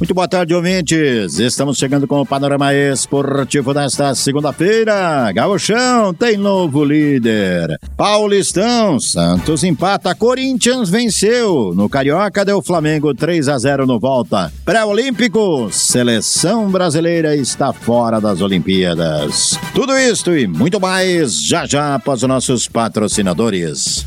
Muito boa tarde, ouvintes. Estamos chegando com o panorama esportivo desta segunda-feira. Gauchão tem novo líder. Paulistão, Santos empata, Corinthians venceu. No Carioca deu Flamengo 3 a 0 no volta. Pré-olímpico, seleção brasileira está fora das Olimpíadas. Tudo isto e muito mais já já após os nossos patrocinadores.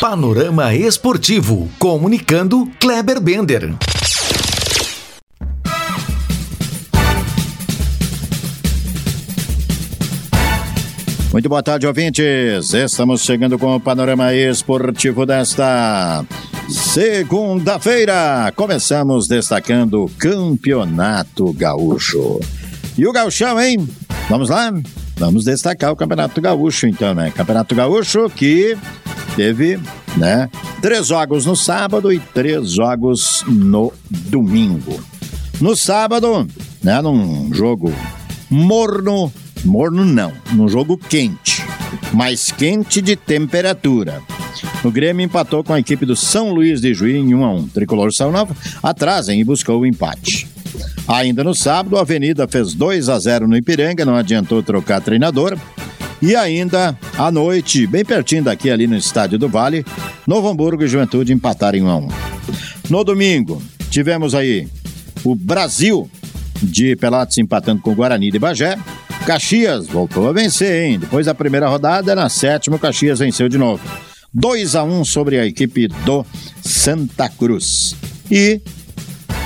Panorama Esportivo, comunicando Kleber Bender. Muito boa tarde, ouvintes. Estamos chegando com o panorama esportivo desta segunda-feira. Começamos destacando o Campeonato Gaúcho. E o Gauchão, hein? Vamos lá? Vamos destacar o Campeonato Gaúcho, então, né? Campeonato Gaúcho que teve, né? Três jogos no sábado e três jogos no domingo. No sábado, né? Num jogo morno, morno não, num jogo quente, mais quente de temperatura. O Grêmio empatou com a equipe do São Luís de Juí em 1 a 1. Tricolor São Nova atrasem e buscou o empate. Ainda no sábado, a Avenida fez 2 a 0 no Ipiranga, não adiantou trocar treinador. E ainda à noite, bem pertinho daqui, ali no Estádio do Vale, Novo Hamburgo e Juventude empataram em 1 a 1. No domingo, tivemos aí o Brasil de Pelotas empatando com o Guarani de Bagé. Caxias voltou a vencer, hein? Depois da primeira rodada, na sétima, o Caxias venceu de novo. 2 a 1 sobre a equipe do Santa Cruz. E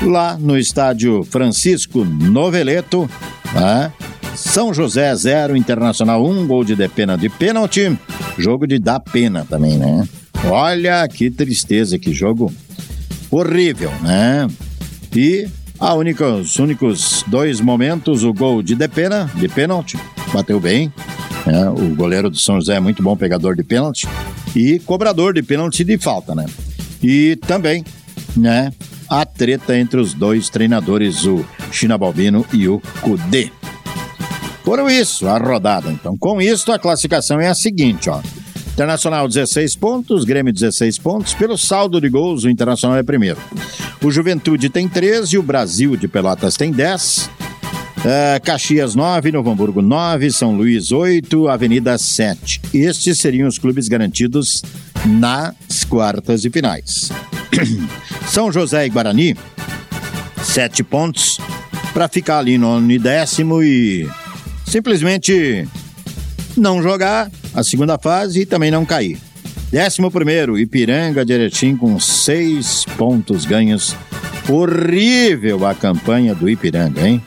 lá no estádio Francisco Noveleto, né? São José 0, Internacional 1, um gol de pena de pênalti. Jogo de dar pena também, né? Olha que tristeza, que jogo horrível, né? E a única, os únicos dois momentos, o gol de pena, de pênalti, bateu bem. Né? O goleiro do São José é muito bom pegador de pênalti e cobrador de pênalti de falta, né? E também, né? A treta entre os dois treinadores, o China Balbino e o Cudê. Foram isso, a rodada. Então, com isso, a classificação é a seguinte, ó. Internacional 16 pontos, Grêmio 16 pontos. Pelo saldo de gols, o Internacional é primeiro. O Juventude tem 13, o Brasil de Pelotas tem 10. É, Caxias 9, Novo Hamburgo 9, São Luís 8, Avenida 7. Estes seriam os clubes garantidos nas quartas e finais. São José e Guarani, 7 pontos, para ficar ali no décimo e simplesmente não jogar a segunda fase e também não cair. Décimo primeiro, Ipiranga de Erechim com seis pontos ganhos. Horrível a campanha do Ipiranga, hein?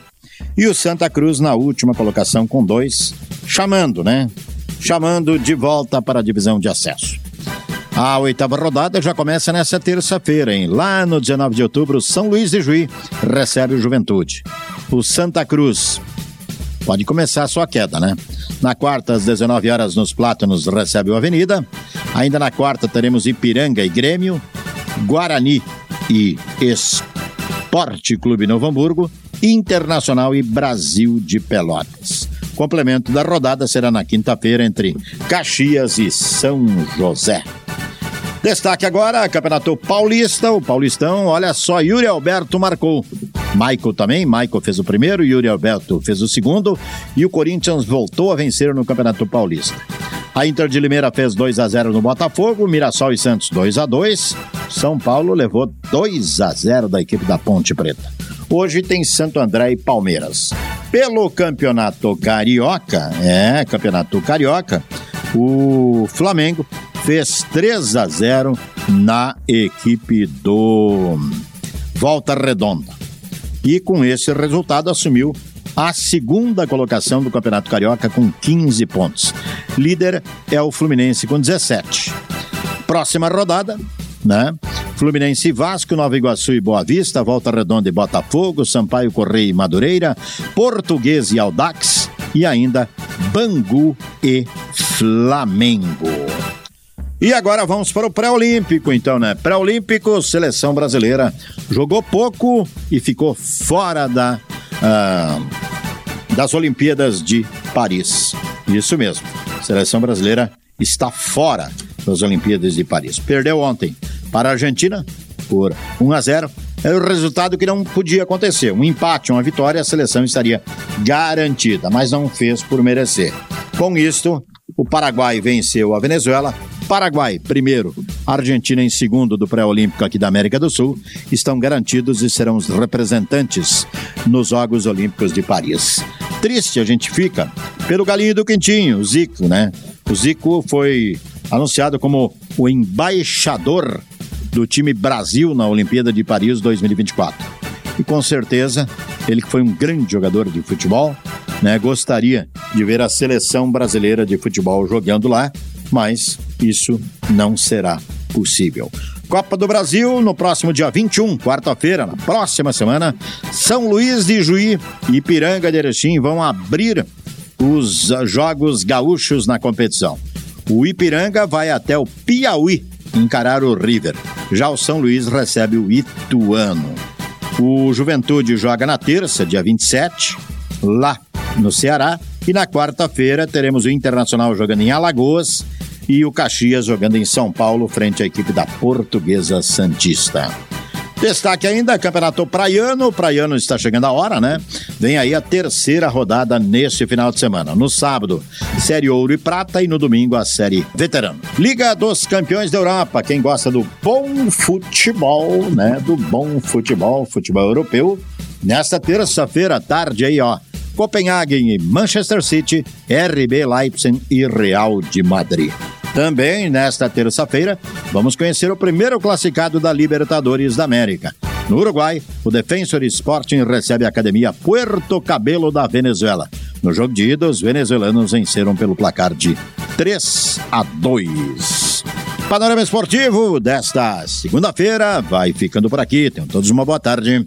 E o Santa Cruz na última colocação com dois, chamando, né? Chamando de volta para a divisão de acesso. A oitava rodada já começa nessa terça-feira, hein? Lá no 19 de outubro, São Luís de Juí recebe o Juventude. O Santa Cruz pode começar a sua queda, né? Na quarta, às 19 horas, nos Plátanos, recebe o Avenida. Ainda na quarta, teremos Ipiranga e Grêmio, Guarani e Esporte Clube Novo Hamburgo, Internacional e Brasil de Pelotas. Complemento da rodada será na quinta-feira entre Caxias e São José. Destaque agora, Campeonato Paulista. O Paulistão, olha só, Yuri Alberto marcou Michael também, Michael fez o primeiro, Yuri Alberto fez o segundo e o Corinthians voltou a vencer no Campeonato Paulista. A Inter de Limeira fez 2 a 0 no Botafogo, Mirassol e Santos 2 a 2. São Paulo levou 2 a 0 da equipe da Ponte Preta. Hoje tem Santo André e Palmeiras. Pelo Campeonato Carioca, é, Campeonato Carioca, o Flamengo fez 3 a 0 na equipe do Volta Redonda. E com esse resultado assumiu a segunda colocação do Campeonato Carioca com 15 pontos. Líder é o Fluminense com 17. Próxima rodada, né? Fluminense e Vasco, Nova Iguaçu e Boa Vista, Volta Redonda e Botafogo, Sampaio Correia e Madureira, Português e Aldax e ainda Bangu e Flamengo. E agora vamos para o pré-olímpico, então, né? Pré-olímpico, seleção brasileira jogou pouco e ficou fora da, uh, das Olimpíadas de Paris. Isso mesmo, seleção brasileira está fora das Olimpíadas de Paris. Perdeu ontem para a Argentina por 1 a 0. É o resultado que não podia acontecer. Um empate, uma vitória, a seleção estaria garantida, mas não fez por merecer. Com isto, o Paraguai venceu a Venezuela Paraguai, primeiro, Argentina em segundo do pré-olímpico aqui da América do Sul, estão garantidos e serão os representantes nos Jogos Olímpicos de Paris. Triste a gente fica pelo galinho do quentinho, o Zico, né? O Zico foi anunciado como o embaixador do time Brasil na Olimpíada de Paris 2024. E com certeza, ele que foi um grande jogador de futebol, né, gostaria de ver a seleção brasileira de futebol jogando lá mas isso não será possível. Copa do Brasil no próximo dia 21, quarta-feira, na próxima semana, São Luís de Juí e Ipiranga de Erechim vão abrir os jogos gaúchos na competição. O Ipiranga vai até o Piauí encarar o River. Já o São Luís recebe o Ituano. O Juventude joga na terça, dia 27, lá no Ceará. E na quarta-feira teremos o Internacional jogando em Alagoas e o Caxias jogando em São Paulo frente à equipe da Portuguesa Santista. Destaque ainda, Campeonato Praiano. O Praiano está chegando a hora, né? Vem aí a terceira rodada neste final de semana. No sábado, Série Ouro e Prata e no domingo a Série Veterano. Liga dos Campeões da Europa. Quem gosta do bom futebol, né? Do bom futebol, futebol europeu. Nesta terça-feira, tarde aí, ó. Copenhagen e Manchester City, RB Leipzig e Real de Madrid. Também nesta terça-feira, vamos conhecer o primeiro classificado da Libertadores da América. No Uruguai, o Defensor Sporting recebe a Academia Puerto Cabelo da Venezuela. No jogo de ida, os venezuelanos venceram pelo placar de 3 a 2. Panorama Esportivo desta segunda-feira vai ficando por aqui. Tenham todos uma boa tarde.